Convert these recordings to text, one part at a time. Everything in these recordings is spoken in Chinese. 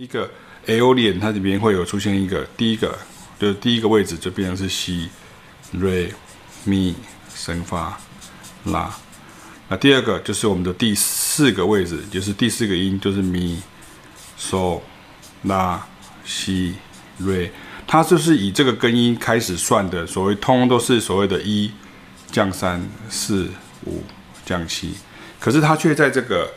一个 Aolian，它里边会有出现一个第一个，就是第一个位置就变成是西、瑞、咪、升、发、拉。那第二个就是我们的第四个位置，就是第四个音就是咪、嗦、拉、西、瑞。它就是以这个根音开始算的，所谓通通都是所谓的一降三四五降七，可是它却在这个。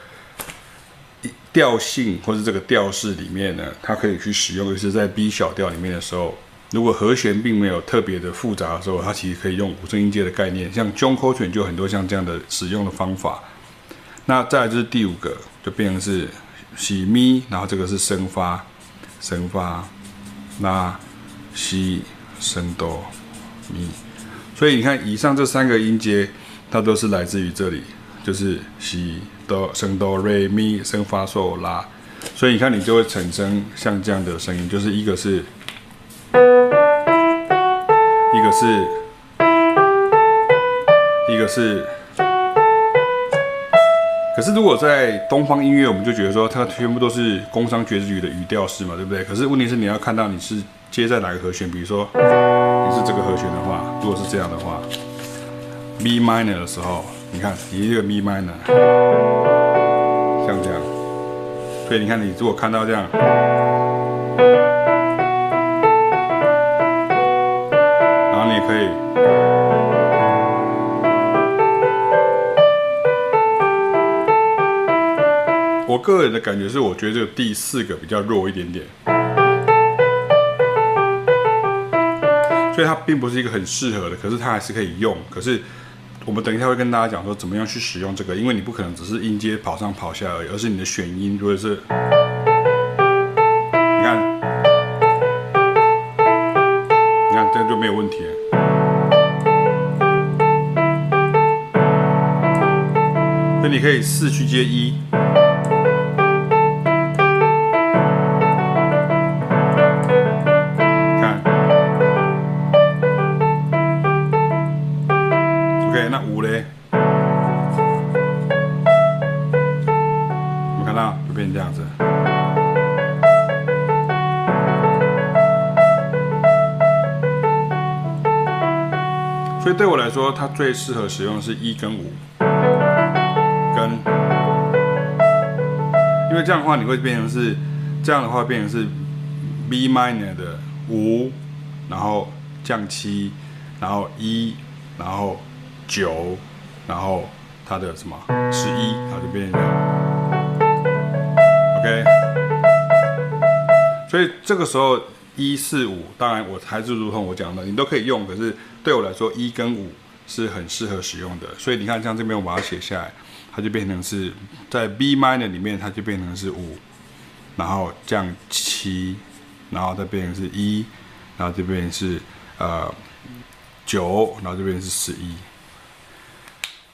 调性或者这个调式里面呢，它可以去使用，就是在 B 小调里面的时候，如果和弦并没有特别的复杂的时候，它其实可以用五声音阶的概念，像 John Coltrane 就很多像这样的使用的方法。那再来就是第五个，就变成是西咪，然后这个是升发，升发，拉西升哆咪，所以你看以上这三个音阶，它都是来自于这里，就是西。哆升哆瑞咪升发嗦拉，所以你看你就会产生像这样的声音，就是一个是，一个是，一个是。可是如果在东方音乐，我们就觉得说它全部都是宫商角徵羽的语调式嘛，对不对？可是问题是你要看到你是接在哪个和弦，比如说你是这个和弦的话，如果是这样的话，B minor 的时候。你看，你这个咪 minor，像这样，所以你看，你如果看到这样，然后你可以，我个人的感觉是，我觉得这个第四个比较弱一点点，所以它并不是一个很适合的，可是它还是可以用，可是。我们等一下会跟大家讲说怎么样去使用这个，因为你不可能只是音阶跑上跑下而已，而是你的选音，如果是，你看，你看这样就没有问题了。所以你可以四去接一。变这样子。所以对我来说，它最适合使用是一跟五，跟，因为这样的话你会变成是，这样的话变成是 B minor 的五，然后降七，然后一，然后九，然后它的什么十一，然后就变成这样。，OK。所以这个时候。一四五，当然我还是如同我讲的，你都可以用。可是对我来说，一跟五是很适合使用的。所以你看，像这边我把它写下来，它就变成是在 B minor 里面，它就变成是五，然后降七，然后再变成是一，然后这边是呃九，然后这边是十一。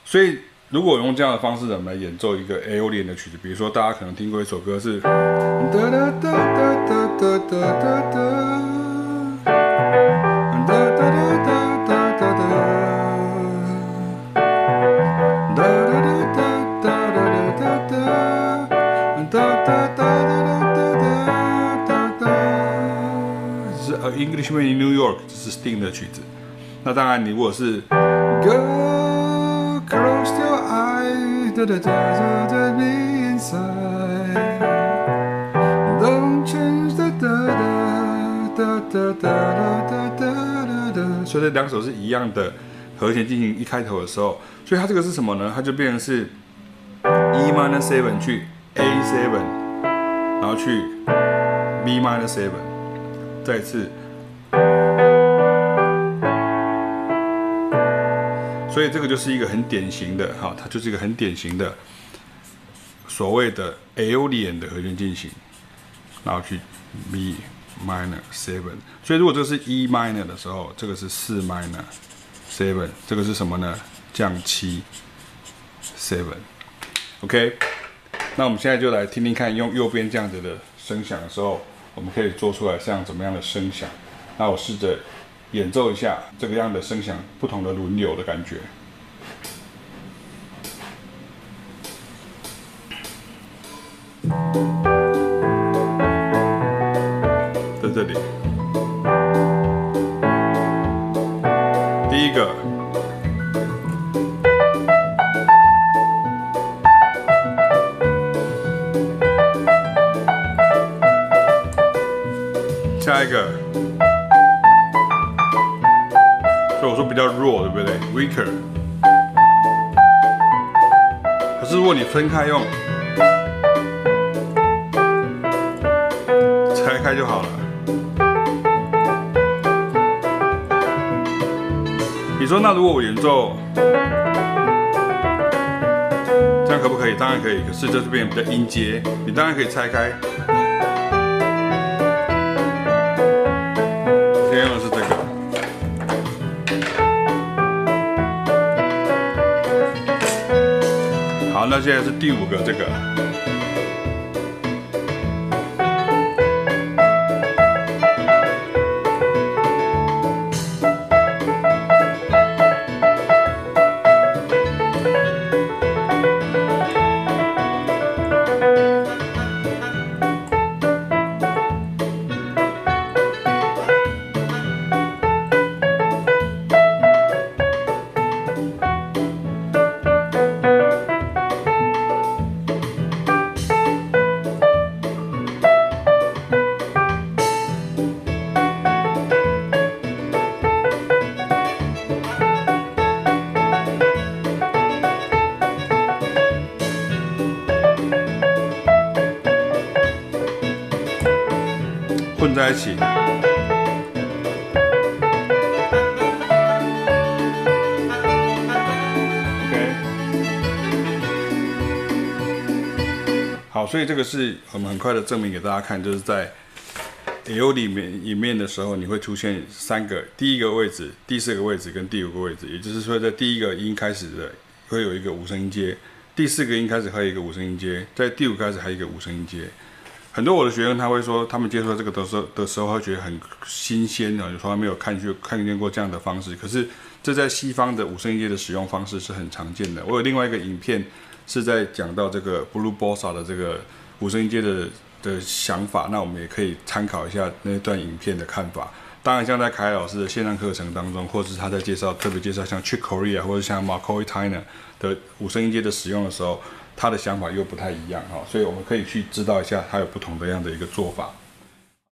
所以。如果用这样的方式，我们来演奏一个 A O Lian 的曲子，比如说大家可能听过一首歌是，是 Englishman in New York，这是 Sting 的曲子。那当然，你如果是。所以这两首是一样的和弦进行一开头的时候，所以它这个是什么呢？它就变成是 E minor seven 去 A seven，然后去 B minor seven，再次。所以这个就是一个很典型的，哈，它就是一个很典型的所谓的 Aolian 的和弦进行，然后去 B minor seven。所以如果这是 E minor 的时候，这个是四 minor seven，这个是什么呢？降七 seven。OK，那我们现在就来听听看，用右边这样子的声响的时候，我们可以做出来像怎么样的声响？那我试着。演奏一下这个样的声响，不同的轮流的感觉。在这里。第一个，下一个，所以我说比较弱，对不对？Weaker。可是如果你分开用。拆开就好了。你说那如果我演奏这样可不可以？当然可以。可是这边比较音阶，你当然可以拆开。现在是第五个这个。在一起。OK。好，所以这个是我们很快的证明给大家看，就是在 L 里面里面的时候，你会出现三个，第一个位置、第四个位置跟第五个位置，也就是说，在第一个音开始的会有一个五声音阶，第四个音开始还有一个五声音阶，在第五开始还有一个五声音阶。很多我的学生他会说，他们接触这个的时候的时候，会觉得很新鲜啊，从来没有看去看见过这样的方式。可是这在西方的五声音阶的使用方式是很常见的。我有另外一个影片是在讲到这个 Blue Bossa 的这个五声音阶的的想法，那我们也可以参考一下那段影片的看法。当然，像在凯老师的线上课程当中，或是他在介绍特别介绍像 Chick Corea 或者像 Marco i t i n a 的五声音阶的使用的时候。他的想法又不太一样哈，所以我们可以去知道一下，他有不同的样的一个做法。